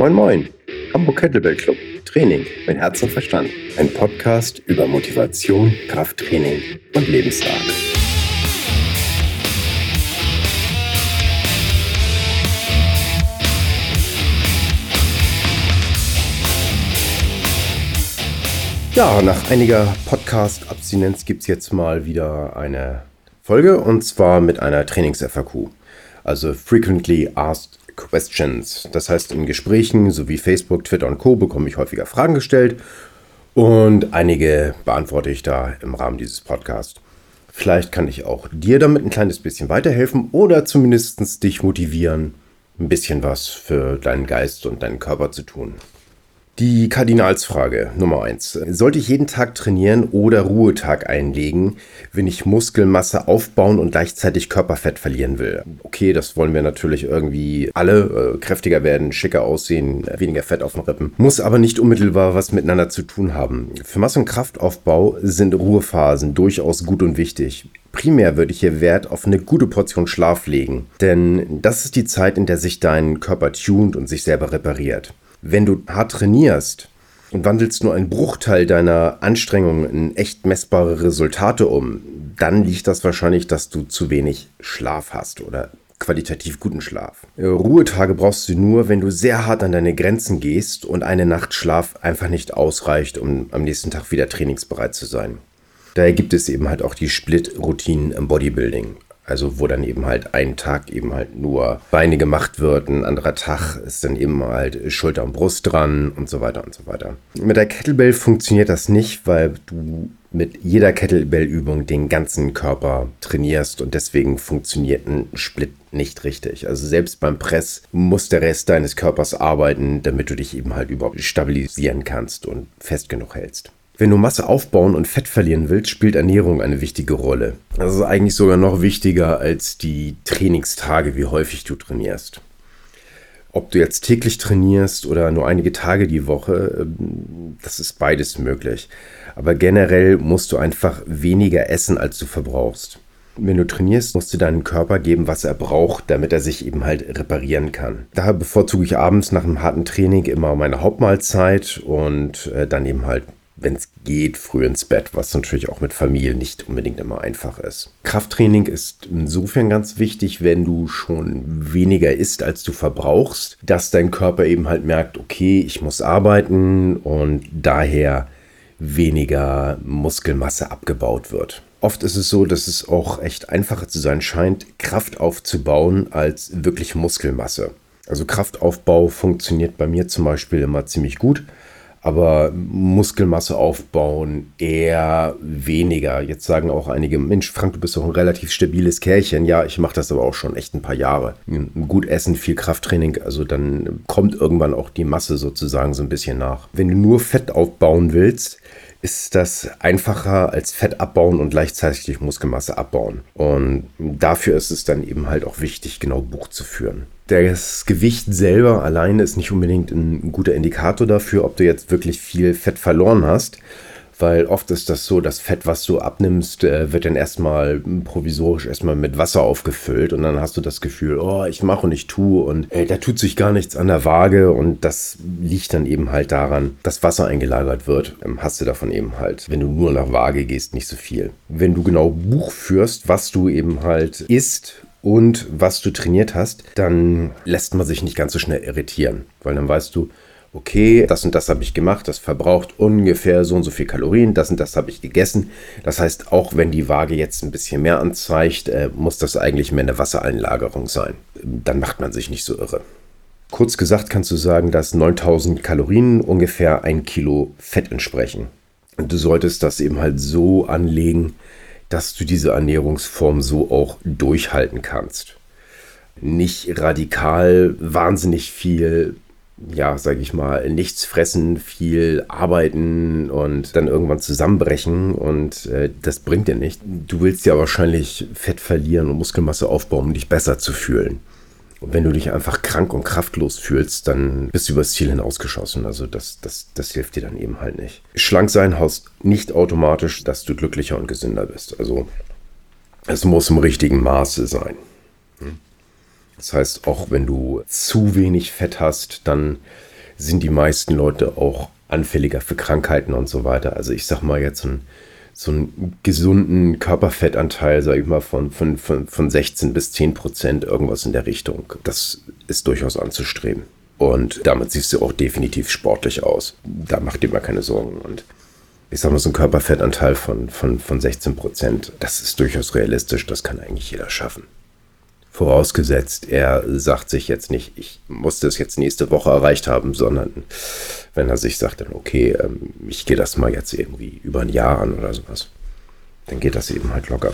Moin Moin, Hamburg Kettlebell Club, Training mit Herz und Verstand. Ein Podcast über Motivation, Krafttraining und Lebensart. Ja, nach einiger Podcast-Abstinenz gibt es jetzt mal wieder eine Folge und zwar mit einer Trainings-FAQ. Also Frequently Asked Questions. Das heißt, in Gesprächen sowie Facebook, Twitter und Co. bekomme ich häufiger Fragen gestellt und einige beantworte ich da im Rahmen dieses Podcasts. Vielleicht kann ich auch dir damit ein kleines bisschen weiterhelfen oder zumindest dich motivieren, ein bisschen was für deinen Geist und deinen Körper zu tun. Die Kardinalsfrage Nummer 1. Sollte ich jeden Tag trainieren oder Ruhetag einlegen, wenn ich Muskelmasse aufbauen und gleichzeitig Körperfett verlieren will? Okay, das wollen wir natürlich irgendwie alle. Äh, kräftiger werden, schicker aussehen, weniger Fett auf den Rippen. Muss aber nicht unmittelbar was miteinander zu tun haben. Für Masse- und Kraftaufbau sind Ruhephasen durchaus gut und wichtig. Primär würde ich hier Wert auf eine gute Portion Schlaf legen, denn das ist die Zeit, in der sich dein Körper tunt und sich selber repariert. Wenn du hart trainierst und wandelst nur einen Bruchteil deiner Anstrengungen in echt messbare Resultate um, dann liegt das wahrscheinlich, dass du zu wenig Schlaf hast oder qualitativ guten Schlaf. Ruhetage brauchst du nur, wenn du sehr hart an deine Grenzen gehst und eine Nacht Schlaf einfach nicht ausreicht, um am nächsten Tag wieder trainingsbereit zu sein. Daher gibt es eben halt auch die Split-Routinen im Bodybuilding. Also wo dann eben halt ein Tag eben halt nur Beine gemacht wird, ein anderer Tag ist dann eben halt Schulter und Brust dran und so weiter und so weiter. Mit der Kettlebell funktioniert das nicht, weil du mit jeder Kettlebell-Übung den ganzen Körper trainierst und deswegen funktioniert ein Split nicht richtig. Also selbst beim Press muss der Rest deines Körpers arbeiten, damit du dich eben halt überhaupt stabilisieren kannst und fest genug hältst. Wenn du Masse aufbauen und Fett verlieren willst, spielt Ernährung eine wichtige Rolle. Das ist eigentlich sogar noch wichtiger als die Trainingstage, wie häufig du trainierst. Ob du jetzt täglich trainierst oder nur einige Tage die Woche, ähm, das ist beides möglich. Aber generell musst du einfach weniger essen, als du verbrauchst. Wenn du trainierst, musst du deinem Körper geben, was er braucht, damit er sich eben halt reparieren kann. Daher bevorzuge ich abends nach einem harten Training immer meine Hauptmahlzeit und äh, dann eben halt wenn es geht, früh ins Bett, was natürlich auch mit Familie nicht unbedingt immer einfach ist. Krafttraining ist insofern ganz wichtig, wenn du schon weniger isst, als du verbrauchst, dass dein Körper eben halt merkt, okay, ich muss arbeiten und daher weniger Muskelmasse abgebaut wird. Oft ist es so, dass es auch echt einfacher zu sein scheint, Kraft aufzubauen als wirklich Muskelmasse. Also Kraftaufbau funktioniert bei mir zum Beispiel immer ziemlich gut aber Muskelmasse aufbauen eher weniger. Jetzt sagen auch einige, Mensch, Frank, du bist doch ein relativ stabiles Kerlchen. Ja, ich mache das aber auch schon echt ein paar Jahre. Gut essen, viel Krafttraining, also dann kommt irgendwann auch die Masse sozusagen so ein bisschen nach. Wenn du nur Fett aufbauen willst, ist das einfacher als Fett abbauen und gleichzeitig Muskelmasse abbauen. Und dafür ist es dann eben halt auch wichtig, genau Buch zu führen. Das Gewicht selber alleine ist nicht unbedingt ein guter Indikator dafür, ob du jetzt wirklich viel Fett verloren hast weil oft ist das so, das Fett, was du abnimmst, äh, wird dann erstmal provisorisch erstmal mit Wasser aufgefüllt und dann hast du das Gefühl, oh, ich mache und ich tue und äh, da tut sich gar nichts an der Waage und das liegt dann eben halt daran, dass Wasser eingelagert wird, ähm, hast du davon eben halt, wenn du nur nach Waage gehst, nicht so viel. Wenn du genau Buch führst, was du eben halt isst und was du trainiert hast, dann lässt man sich nicht ganz so schnell irritieren, weil dann weißt du, okay, das und das habe ich gemacht, das verbraucht ungefähr so und so viel Kalorien, das und das habe ich gegessen. Das heißt, auch wenn die Waage jetzt ein bisschen mehr anzeigt, äh, muss das eigentlich mehr eine Wassereinlagerung sein. Dann macht man sich nicht so irre. Kurz gesagt kannst du sagen, dass 9000 Kalorien ungefähr ein Kilo Fett entsprechen. Und du solltest das eben halt so anlegen, dass du diese Ernährungsform so auch durchhalten kannst. Nicht radikal wahnsinnig viel ja, sage ich mal, nichts fressen, viel arbeiten und dann irgendwann zusammenbrechen und äh, das bringt dir nicht. Du willst ja wahrscheinlich Fett verlieren und Muskelmasse aufbauen, um dich besser zu fühlen. Und wenn du dich einfach krank und kraftlos fühlst, dann bist du übers Ziel hinausgeschossen. Also das, das, das hilft dir dann eben halt nicht. Schlank sein heißt nicht automatisch, dass du glücklicher und gesünder bist. Also es muss im richtigen Maße sein. Hm? Das heißt, auch wenn du zu wenig Fett hast, dann sind die meisten Leute auch anfälliger für Krankheiten und so weiter. Also ich sag mal jetzt so, ein, so einen gesunden Körperfettanteil, sag ich mal, von, von, von, von 16 bis 10 Prozent, irgendwas in der Richtung. Das ist durchaus anzustreben. Und damit siehst du auch definitiv sportlich aus. Da macht dir mal keine Sorgen. Und ich sag mal, so ein Körperfettanteil von, von, von 16 Prozent, das ist durchaus realistisch. Das kann eigentlich jeder schaffen. Vorausgesetzt, er sagt sich jetzt nicht, ich muss das jetzt nächste Woche erreicht haben, sondern wenn er sich sagt, dann okay, ähm, ich gehe das mal jetzt irgendwie über ein Jahr an oder sowas, dann geht das eben halt locker.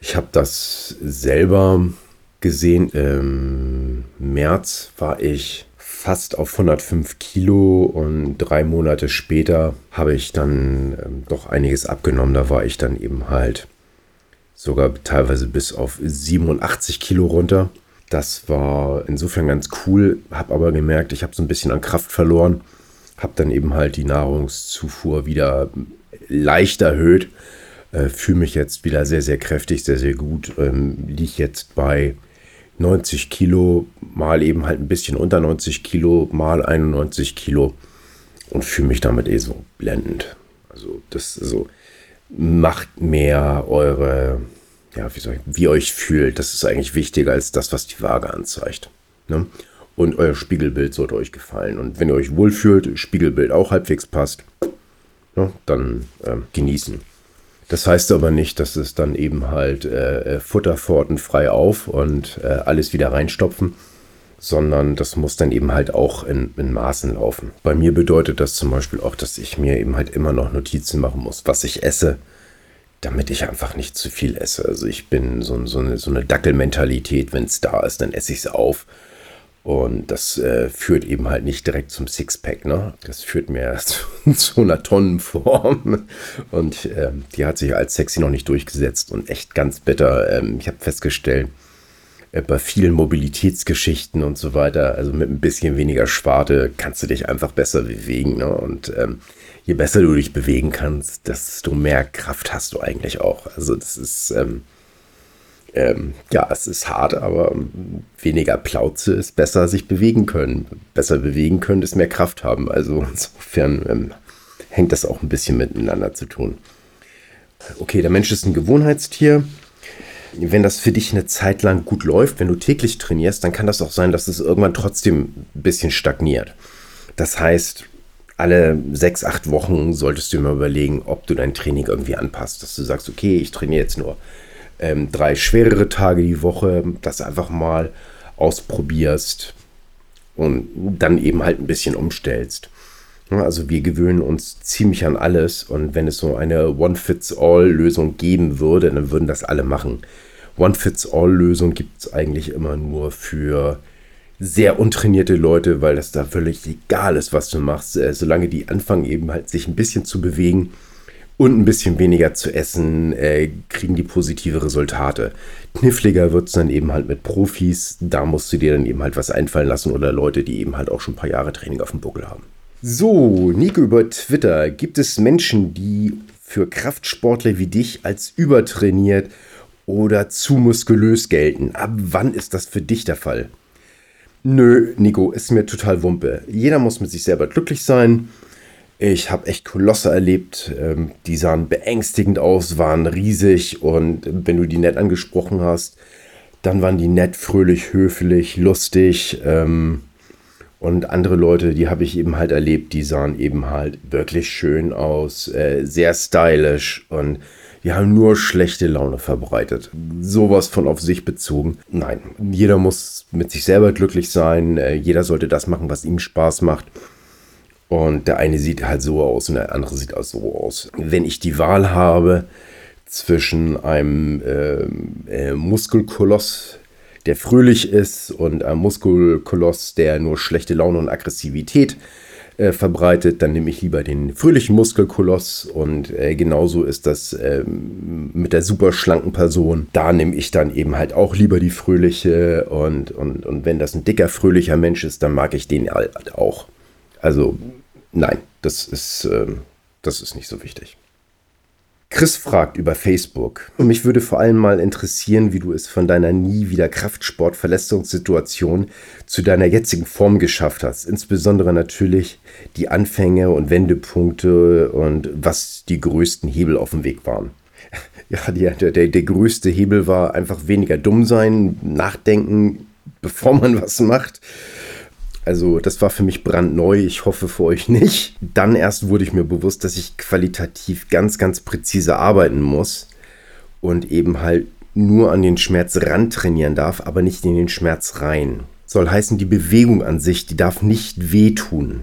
Ich habe das selber gesehen. Im März war ich fast auf 105 Kilo und drei Monate später habe ich dann ähm, doch einiges abgenommen. Da war ich dann eben halt sogar teilweise bis auf 87 Kilo runter. Das war insofern ganz cool, habe aber gemerkt, ich habe so ein bisschen an Kraft verloren, habe dann eben halt die Nahrungszufuhr wieder leicht erhöht, äh, fühle mich jetzt wieder sehr, sehr kräftig, sehr, sehr gut, ähm, liege jetzt bei 90 Kilo, mal eben halt ein bisschen unter 90 Kilo, mal 91 Kilo und fühle mich damit eh so blendend. Also das ist so, macht mehr eure, ja, wie soll ich, wie euch fühlt. Das ist eigentlich wichtiger als das, was die Waage anzeigt. Ne? Und euer Spiegelbild sollte euch gefallen. Und wenn ihr euch wohlfühlt, Spiegelbild auch halbwegs passt, ne, dann äh, genießen. Das heißt aber nicht, dass es dann eben halt äh, äh Futterpforten frei auf und äh, alles wieder reinstopfen, sondern das muss dann eben halt auch in, in Maßen laufen. Bei mir bedeutet das zum Beispiel auch, dass ich mir eben halt immer noch Notizen machen muss, was ich esse, damit ich einfach nicht zu viel esse. Also ich bin so, so eine, so eine Dackelmentalität, wenn es da ist, dann esse ich es auf. Und das äh, führt eben halt nicht direkt zum Sixpack, ne? Das führt mehr zu, zu einer Tonnenform. Und äh, die hat sich als sexy noch nicht durchgesetzt und echt ganz bitter. Ähm, ich habe festgestellt, bei vielen Mobilitätsgeschichten und so weiter, also mit ein bisschen weniger Sparte, kannst du dich einfach besser bewegen. Ne? Und ähm, je besser du dich bewegen kannst, desto mehr Kraft hast du eigentlich auch. Also das ist, ähm, ähm, ja, es ist hart, aber weniger Plauze ist besser sich bewegen können. Besser bewegen können ist mehr Kraft haben. Also insofern ähm, hängt das auch ein bisschen miteinander zu tun. Okay, der Mensch ist ein Gewohnheitstier wenn das für dich eine Zeit lang gut läuft, wenn du täglich trainierst, dann kann das auch sein, dass es irgendwann trotzdem ein bisschen stagniert. Das heißt, alle sechs, acht Wochen solltest du immer überlegen, ob du dein Training irgendwie anpasst. Dass du sagst, okay, ich trainiere jetzt nur ähm, drei schwerere Tage die Woche, dass du einfach mal ausprobierst und dann eben halt ein bisschen umstellst. Also wir gewöhnen uns ziemlich an alles und wenn es so eine One-Fits-All-Lösung geben würde, dann würden das alle machen. One-Fits-All-Lösung gibt es eigentlich immer nur für sehr untrainierte Leute, weil das da völlig egal ist, was du machst. Äh, solange die anfangen eben halt sich ein bisschen zu bewegen und ein bisschen weniger zu essen, äh, kriegen die positive Resultate. Kniffliger wird es dann eben halt mit Profis. Da musst du dir dann eben halt was einfallen lassen oder Leute, die eben halt auch schon ein paar Jahre Training auf dem Buckel haben. So, Nico über Twitter. Gibt es Menschen, die für Kraftsportler wie dich als übertrainiert oder zu muskulös gelten? Ab wann ist das für dich der Fall? Nö, Nico, ist mir total Wumpe. Jeder muss mit sich selber glücklich sein. Ich habe echt Kolosse erlebt, ähm, die sahen beängstigend aus, waren riesig und wenn du die nett angesprochen hast, dann waren die nett, fröhlich, höflich, lustig. Ähm, und andere Leute, die habe ich eben halt erlebt, die sahen eben halt wirklich schön aus, äh, sehr stylisch und die haben nur schlechte Laune verbreitet. Sowas von auf sich bezogen. Nein, jeder muss mit sich selber glücklich sein. Äh, jeder sollte das machen, was ihm Spaß macht. Und der eine sieht halt so aus und der andere sieht auch so aus. Wenn ich die Wahl habe zwischen einem äh, äh, Muskelkoloss, der fröhlich ist und ein Muskelkoloss, der nur schlechte Laune und Aggressivität äh, verbreitet, dann nehme ich lieber den fröhlichen Muskelkoloss und äh, genauso ist das äh, mit der super schlanken Person. Da nehme ich dann eben halt auch lieber die fröhliche und, und, und wenn das ein dicker, fröhlicher Mensch ist, dann mag ich den halt auch. Also nein, das ist, ähm, das ist nicht so wichtig. Chris fragt über Facebook. Und mich würde vor allem mal interessieren, wie du es von deiner nie wieder Kraftsport-Verletzungssituation zu deiner jetzigen Form geschafft hast. Insbesondere natürlich die Anfänge und Wendepunkte und was die größten Hebel auf dem Weg waren. Ja, der, der, der größte Hebel war einfach weniger dumm sein, nachdenken, bevor man was macht. Also das war für mich brandneu, ich hoffe für euch nicht. Dann erst wurde ich mir bewusst, dass ich qualitativ ganz, ganz präzise arbeiten muss und eben halt nur an den Schmerz ran trainieren darf, aber nicht in den Schmerz rein. Soll heißen, die Bewegung an sich, die darf nicht wehtun.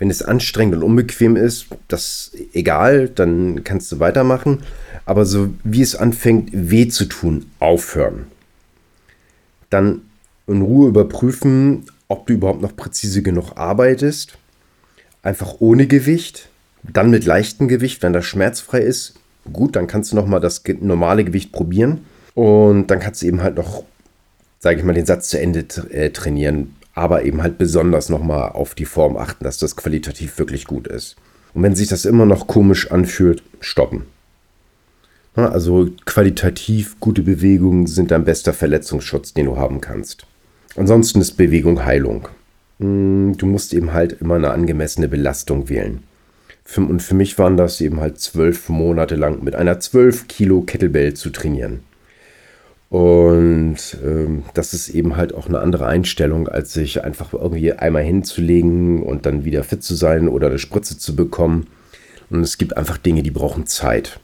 Wenn es anstrengend und unbequem ist, das egal, dann kannst du weitermachen. Aber so wie es anfängt, weh zu tun, aufhören. Dann in Ruhe überprüfen, ob du überhaupt noch präzise genug arbeitest. Einfach ohne Gewicht, dann mit leichtem Gewicht, wenn das schmerzfrei ist. Gut, dann kannst du noch mal das normale Gewicht probieren und dann kannst du eben halt noch, sage ich mal, den Satz zu Ende äh, trainieren, aber eben halt besonders noch mal auf die Form achten, dass das qualitativ wirklich gut ist. Und wenn sich das immer noch komisch anfühlt, stoppen. Also qualitativ gute Bewegungen sind dein bester Verletzungsschutz, den du haben kannst. Ansonsten ist Bewegung Heilung. Hm, du musst eben halt immer eine angemessene Belastung wählen. Und für mich waren das eben halt zwölf Monate lang mit einer zwölf Kilo Kettlebell zu trainieren. Und ähm, das ist eben halt auch eine andere Einstellung, als sich einfach irgendwie einmal hinzulegen und dann wieder fit zu sein oder eine Spritze zu bekommen. Und es gibt einfach Dinge, die brauchen Zeit.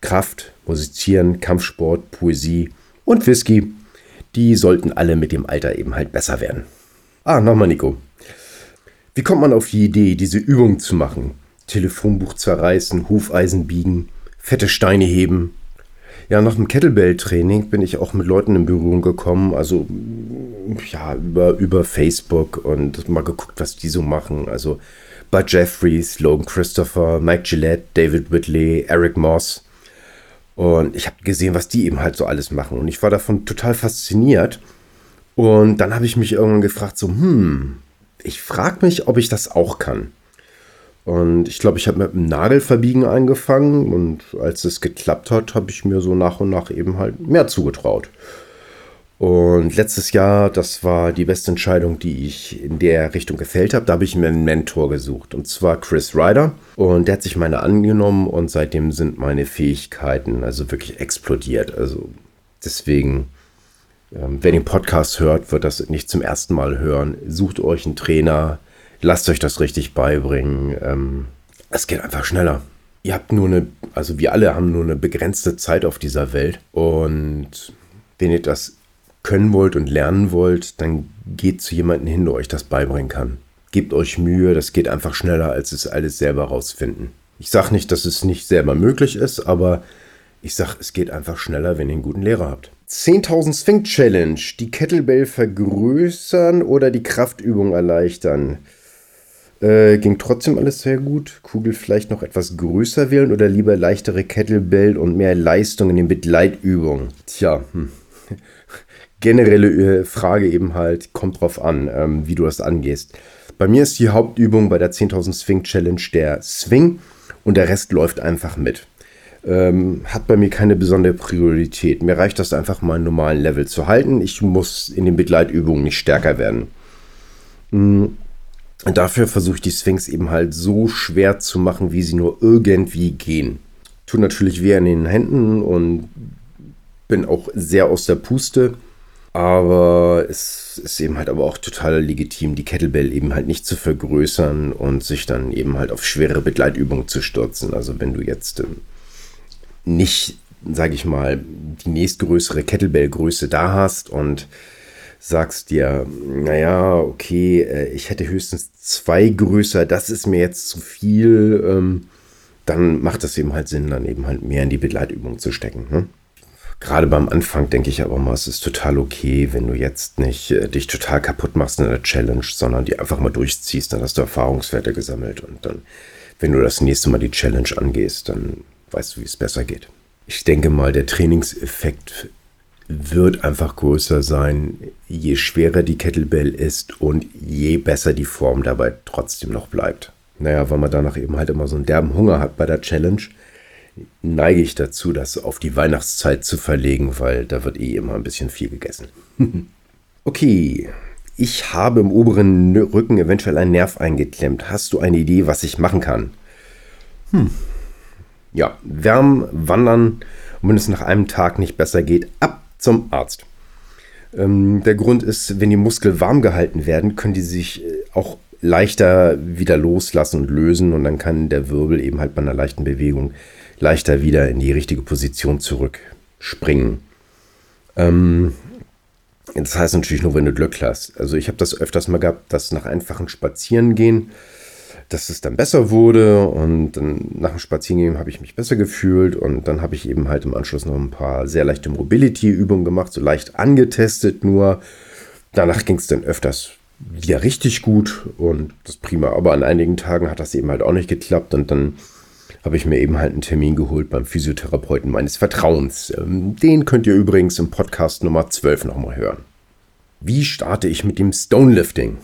Kraft, Musizieren, Kampfsport, Poesie und Whisky die sollten alle mit dem Alter eben halt besser werden. Ah, nochmal Nico. Wie kommt man auf die Idee, diese Übung zu machen? Telefonbuch zerreißen, Hufeisen biegen, fette Steine heben. Ja, nach dem Kettlebell-Training bin ich auch mit Leuten in Berührung gekommen, also ja, über, über Facebook und mal geguckt, was die so machen. Also bei Jeffries, Logan Christopher, Mike Gillette, David Whitley, Eric Moss. Und ich habe gesehen, was die eben halt so alles machen. Und ich war davon total fasziniert. Und dann habe ich mich irgendwann gefragt, so, hm, ich frage mich, ob ich das auch kann. Und ich glaube, ich habe mit dem Nagelverbiegen angefangen und als es geklappt hat, habe ich mir so nach und nach eben halt mehr zugetraut. Und letztes Jahr, das war die beste Entscheidung, die ich in der Richtung gefällt habe. Da habe ich mir einen Mentor gesucht. Und zwar Chris Ryder. Und der hat sich meine angenommen und seitdem sind meine Fähigkeiten also wirklich explodiert. Also deswegen, ähm, wer den Podcast hört, wird das nicht zum ersten Mal hören. Sucht euch einen Trainer, lasst euch das richtig beibringen. Ähm, es geht einfach schneller. Ihr habt nur eine, also wir alle haben nur eine begrenzte Zeit auf dieser Welt. Und wenn ihr das können wollt und lernen wollt, dann geht zu jemandem hin, der euch das beibringen kann. Gebt euch Mühe, das geht einfach schneller, als es alles selber rausfinden. Ich sage nicht, dass es nicht selber möglich ist, aber ich sage, es geht einfach schneller, wenn ihr einen guten Lehrer habt. 10.000 Sphinx Challenge. Die Kettlebell vergrößern oder die Kraftübung erleichtern? Äh, ging trotzdem alles sehr gut. Kugel vielleicht noch etwas größer wählen oder lieber leichtere Kettlebell und mehr Leistung in den Begleitübungen? Tja, hm generelle äh, Frage eben halt, kommt drauf an, ähm, wie du das angehst. Bei mir ist die Hauptübung bei der 10.000 Swing Challenge der Swing und der Rest läuft einfach mit. Ähm, hat bei mir keine besondere Priorität. Mir reicht das einfach, meinen normalen Level zu halten. Ich muss in den Begleitübungen nicht stärker werden. Mhm. Dafür versuche ich die Sphinx eben halt so schwer zu machen, wie sie nur irgendwie gehen. Tut natürlich weh an den Händen und bin auch sehr aus der Puste. Aber es ist eben halt aber auch total legitim, die Kettlebell eben halt nicht zu vergrößern und sich dann eben halt auf schwere Begleitübungen zu stürzen. Also wenn du jetzt äh, nicht, sage ich mal, die nächstgrößere Kettlebell-Größe da hast und sagst dir, naja, okay, äh, ich hätte höchstens zwei größer, das ist mir jetzt zu viel, ähm, dann macht es eben halt Sinn, dann eben halt mehr in die Begleitübung zu stecken. Ne? Gerade beim Anfang denke ich aber mal, es ist total okay, wenn du jetzt nicht äh, dich total kaputt machst in der Challenge, sondern die einfach mal durchziehst, dann hast du Erfahrungswerte gesammelt und dann, wenn du das nächste Mal die Challenge angehst, dann weißt du, wie es besser geht. Ich denke mal, der Trainingseffekt wird einfach größer sein, je schwerer die Kettlebell ist und je besser die Form dabei trotzdem noch bleibt. Naja, weil man danach eben halt immer so einen derben Hunger hat bei der Challenge, neige ich dazu, das auf die Weihnachtszeit zu verlegen, weil da wird eh immer ein bisschen viel gegessen. okay, ich habe im oberen Rücken eventuell einen Nerv eingeklemmt. Hast du eine Idee, was ich machen kann? Hm. Ja, wärmen, wandern und wenn es nach einem Tag nicht besser geht, ab zum Arzt. Ähm, der Grund ist, wenn die Muskeln warm gehalten werden, können die sich äh, auch leichter wieder loslassen und lösen und dann kann der Wirbel eben halt bei einer leichten Bewegung leichter wieder in die richtige Position zurückspringen. Ähm, das heißt natürlich nur, wenn du Glück hast. Also ich habe das öfters mal gehabt, dass nach einfachen Spazierengehen dass es dann besser wurde und dann nach dem Spazierengehen habe ich mich besser gefühlt und dann habe ich eben halt im Anschluss noch ein paar sehr leichte Mobility-Übungen gemacht, so leicht angetestet nur. Danach ging es dann öfters wieder richtig gut und das prima. Aber an einigen Tagen hat das eben halt auch nicht geklappt und dann habe ich mir eben halt einen Termin geholt beim Physiotherapeuten meines Vertrauens. Ähm, den könnt ihr übrigens im Podcast Nummer 12 nochmal hören. Wie starte ich mit dem Stonelifting?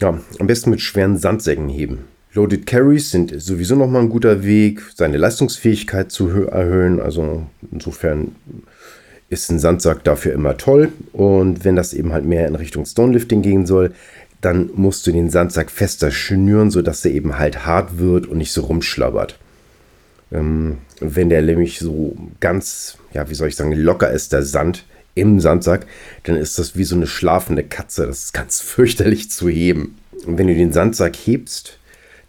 Ja, am besten mit schweren Sandsäcken heben. Loaded Carries sind sowieso nochmal ein guter Weg, seine Leistungsfähigkeit zu erhöhen. Also insofern ist ein Sandsack dafür immer toll. Und wenn das eben halt mehr in Richtung Stonelifting gehen soll, dann musst du den Sandsack fester schnüren, sodass er eben halt hart wird und nicht so rumschlabbert. Ähm, wenn der nämlich so ganz, ja, wie soll ich sagen, locker ist, der Sand, im Sandsack, dann ist das wie so eine schlafende Katze. Das ist ganz fürchterlich zu heben. Und wenn du den Sandsack hebst,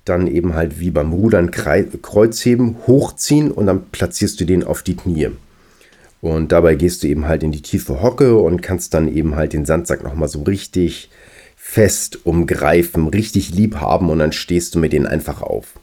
dann eben halt wie beim Rudern Kreuzheben, hochziehen und dann platzierst du den auf die Knie. Und dabei gehst du eben halt in die tiefe Hocke und kannst dann eben halt den Sandsack nochmal so richtig fest umgreifen, richtig lieb haben und dann stehst du mit denen einfach auf.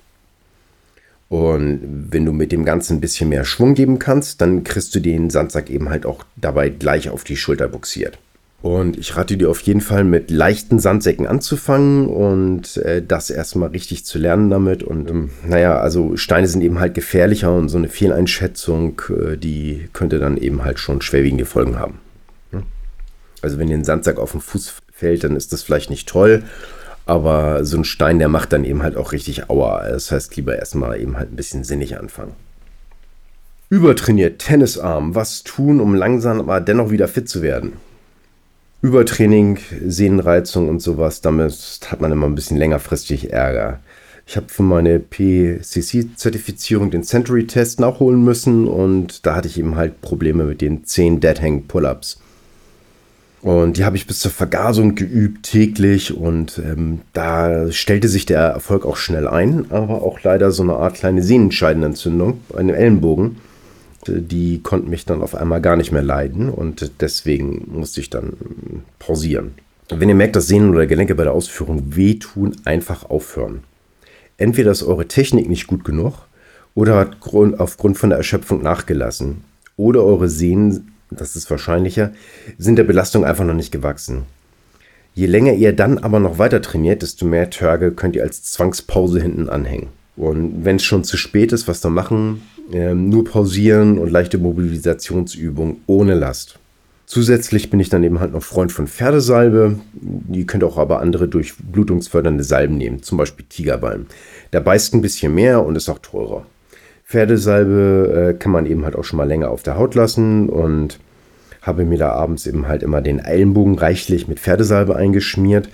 Und wenn du mit dem Ganzen ein bisschen mehr Schwung geben kannst, dann kriegst du den Sandsack eben halt auch dabei gleich auf die Schulter buxiert. Und ich rate dir auf jeden Fall mit leichten Sandsäcken anzufangen und äh, das erstmal richtig zu lernen damit. Und ähm, naja, also Steine sind eben halt gefährlicher und so eine Fehleinschätzung, äh, die könnte dann eben halt schon schwerwiegende Folgen haben. Also wenn dir ein Sandsack auf den Fuß fällt, dann ist das vielleicht nicht toll. Aber so ein Stein, der macht dann eben halt auch richtig Aua. Das heißt, lieber erstmal eben halt ein bisschen sinnig anfangen. Übertrainiert, Tennisarm. Was tun, um langsam aber dennoch wieder fit zu werden? Übertraining, Sehnenreizung und sowas, damit hat man immer ein bisschen längerfristig Ärger. Ich habe für meine PCC-Zertifizierung den Century-Test nachholen müssen und da hatte ich eben halt Probleme mit den 10 Dead Hang Pull-Ups. Und die habe ich bis zur Vergasung geübt täglich und ähm, da stellte sich der Erfolg auch schnell ein, aber auch leider so eine Art kleine Sehnenscheidenentzündung bei einem Ellenbogen. Die konnten mich dann auf einmal gar nicht mehr leiden und deswegen musste ich dann pausieren. Wenn ihr merkt, dass Sehnen oder Gelenke bei der Ausführung wehtun, einfach aufhören. Entweder ist eure Technik nicht gut genug oder hat aufgrund von der Erschöpfung nachgelassen oder eure Sehnen das ist wahrscheinlicher, sind der Belastung einfach noch nicht gewachsen. Je länger ihr dann aber noch weiter trainiert, desto mehr Tage könnt ihr als Zwangspause hinten anhängen. Und wenn es schon zu spät ist, was dann machen? Ähm, nur pausieren und leichte Mobilisationsübungen ohne Last. Zusätzlich bin ich dann eben halt noch Freund von Pferdesalbe. Die könnt auch aber andere durchblutungsfördernde Salben nehmen, zum Beispiel Tigerbalm. Der beißt ein bisschen mehr und ist auch teurer. Pferdesalbe äh, kann man eben halt auch schon mal länger auf der Haut lassen und habe mir da abends eben halt immer den Ellenbogen reichlich mit Pferdesalbe eingeschmiert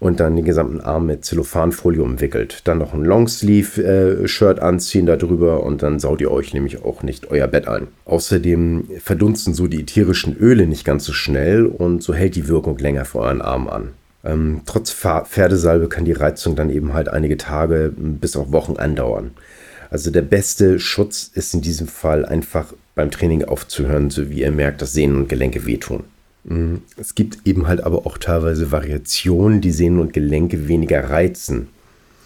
und dann den gesamten Arm mit Zellophanfolie umwickelt. Dann noch ein Longsleeve-Shirt äh, anziehen darüber und dann saut ihr euch nämlich auch nicht euer Bett ein. Außerdem verdunsten so die ätherischen Öle nicht ganz so schnell und so hält die Wirkung länger für euren Arm an. Ähm, trotz Pferdesalbe kann die Reizung dann eben halt einige Tage bis auch Wochen andauern. Also der beste Schutz ist in diesem Fall einfach beim Training aufzuhören, so wie ihr merkt, dass Sehnen und Gelenke wehtun. Mhm. Es gibt eben halt aber auch teilweise Variationen, die Sehnen und Gelenke weniger reizen.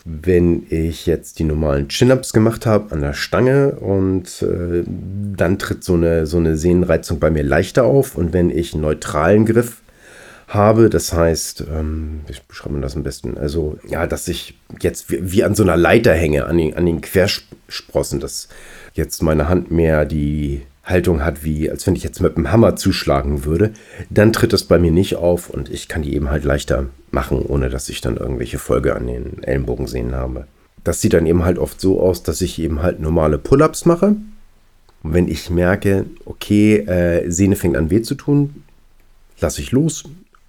Wenn ich jetzt die normalen Chin-Ups gemacht habe an der Stange und äh, dann tritt so eine, so eine Sehnenreizung bei mir leichter auf und wenn ich einen neutralen Griff habe. Das heißt, ähm, ich beschreibe mir das am besten. Also, ja, dass ich jetzt wie, wie, an so einer Leiter hänge, an den, an den Quersprossen, dass jetzt meine Hand mehr die Haltung hat, wie als wenn ich jetzt mit dem Hammer zuschlagen würde, dann tritt das bei mir nicht auf und ich kann die eben halt leichter machen, ohne dass ich dann irgendwelche Folge an den Ellenbogen sehen habe. Das sieht dann eben halt oft so aus, dass ich eben halt normale Pull-ups mache. Und wenn ich merke, okay, äh, Sehne fängt an weh zu tun, lasse ich los,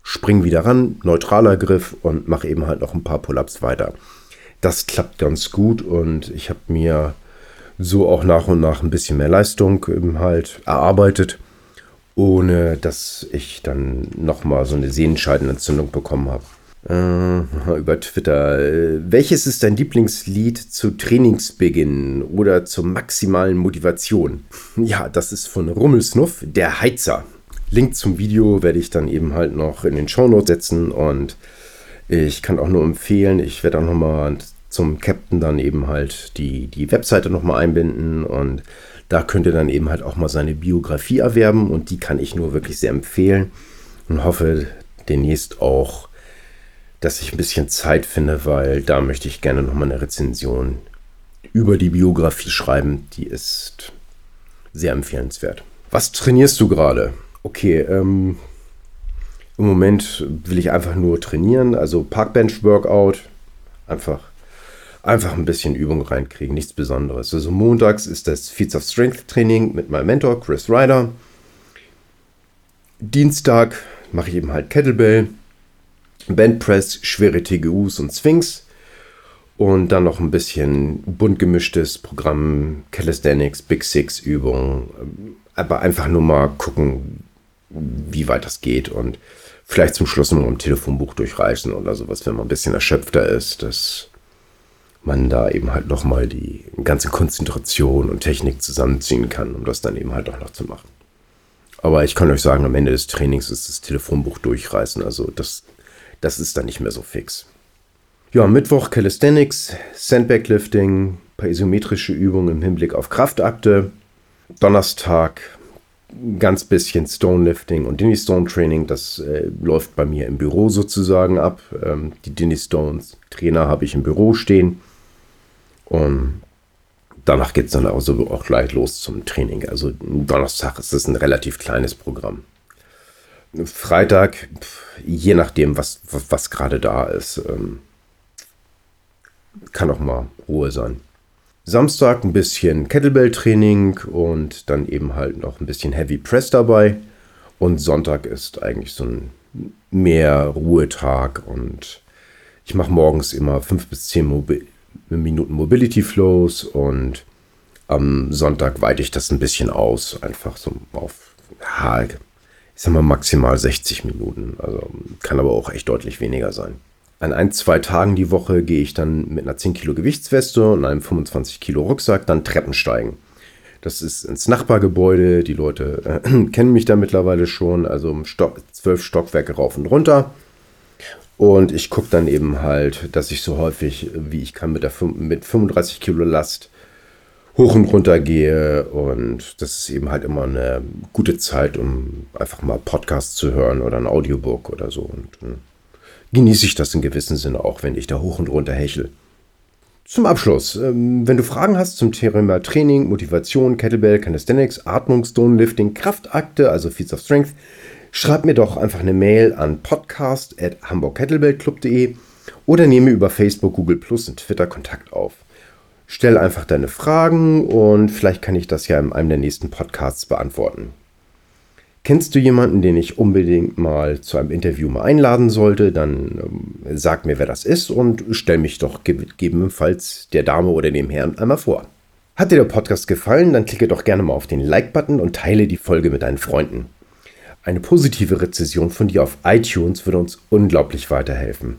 spring wieder ran, neutraler Griff und mache eben halt noch ein paar Pull-ups weiter. Das klappt ganz gut und ich habe mir so auch nach und nach ein bisschen mehr Leistung eben halt erarbeitet, ohne dass ich dann nochmal so eine Sehenscheidenentzündung bekommen habe. Äh, über Twitter. Welches ist dein Lieblingslied zu Trainingsbeginn oder zur maximalen Motivation? Ja, das ist von Rummelsnuff, der Heizer. Link zum Video werde ich dann eben halt noch in den Shownotes setzen und ich kann auch nur empfehlen, ich werde auch nochmal zum Captain dann eben halt die, die Webseite nochmal einbinden und da könnt ihr dann eben halt auch mal seine Biografie erwerben und die kann ich nur wirklich sehr empfehlen und hoffe demnächst auch, dass ich ein bisschen Zeit finde, weil da möchte ich gerne nochmal eine Rezension über die Biografie schreiben. Die ist sehr empfehlenswert. Was trainierst du gerade? Okay, ähm, im Moment will ich einfach nur trainieren, also Parkbench-Workout. Einfach, einfach ein bisschen Übung reinkriegen, nichts Besonderes. Also montags ist das Feats of Strength Training mit meinem Mentor Chris Ryder. Dienstag mache ich eben halt Kettlebell, Bandpress, schwere TGUs und Sphinx. Und dann noch ein bisschen bunt gemischtes Programm, Calisthenics, Big Six Übungen. Aber einfach nur mal gucken, wie weit das geht und vielleicht zum Schluss noch ein Telefonbuch durchreichen oder sowas, wenn man ein bisschen erschöpfter ist, dass man da eben halt nochmal die ganze Konzentration und Technik zusammenziehen kann, um das dann eben halt auch noch zu machen. Aber ich kann euch sagen, am Ende des Trainings ist das Telefonbuch durchreißen, also das, das ist dann nicht mehr so fix. Ja, Mittwoch Calisthenics, Sandbaglifting, paar isometrische Übungen im Hinblick auf Kraftakte. Donnerstag ganz bisschen Stonelifting und Dinny Stone Training. Das äh, läuft bei mir im Büro sozusagen ab. Ähm, die Dinny Stones Trainer habe ich im Büro stehen. Und danach geht es dann also auch gleich los zum Training. Also Donnerstag ist es ein relativ kleines Programm. Freitag, je nachdem, was, was, was gerade da ist, ähm, kann auch mal Ruhe sein. Samstag ein bisschen Kettlebell-Training und dann eben halt noch ein bisschen Heavy Press dabei. Und Sonntag ist eigentlich so ein mehr Ruhetag und ich mache morgens immer fünf bis zehn Mobi Minuten Mobility Flows und am Sonntag weite ich das ein bisschen aus, einfach so auf, ich sag mal maximal 60 Minuten. Also kann aber auch echt deutlich weniger sein. An ein, zwei Tagen die Woche gehe ich dann mit einer 10 Kilo Gewichtsweste und einem 25 Kilo Rucksack dann Treppen steigen. Das ist ins Nachbargebäude. Die Leute äh, kennen mich da mittlerweile schon. Also um Stock, zwölf Stockwerke rauf und runter. Und ich gucke dann eben halt, dass ich so häufig wie ich kann mit, der, mit 35 Kilo Last hoch und runter gehe. Und das ist eben halt immer eine gute Zeit, um einfach mal Podcasts zu hören oder ein Audiobook oder so. Und, und äh, genieße ich das in gewissem Sinne auch, wenn ich da hoch und runter hechel. Zum Abschluss, ähm, wenn du Fragen hast zum Thema Training, Motivation, Kettlebell, Calisthenics, Atmung, Stonelifting, Kraftakte, also Feats of Strength, schreib mir doch einfach eine Mail an podcast at hamburgkettlebellclub.de oder nehme über Facebook, Google Plus und Twitter Kontakt auf. Stell einfach deine Fragen und vielleicht kann ich das ja in einem der nächsten Podcasts beantworten. Kennst du jemanden, den ich unbedingt mal zu einem Interview mal einladen sollte, dann ähm, sag mir, wer das ist und stell mich doch gegebenenfalls der Dame oder dem Herrn einmal vor. Hat dir der Podcast gefallen, dann klicke doch gerne mal auf den Like-Button und teile die Folge mit deinen Freunden. Eine positive Rezession von dir auf iTunes würde uns unglaublich weiterhelfen.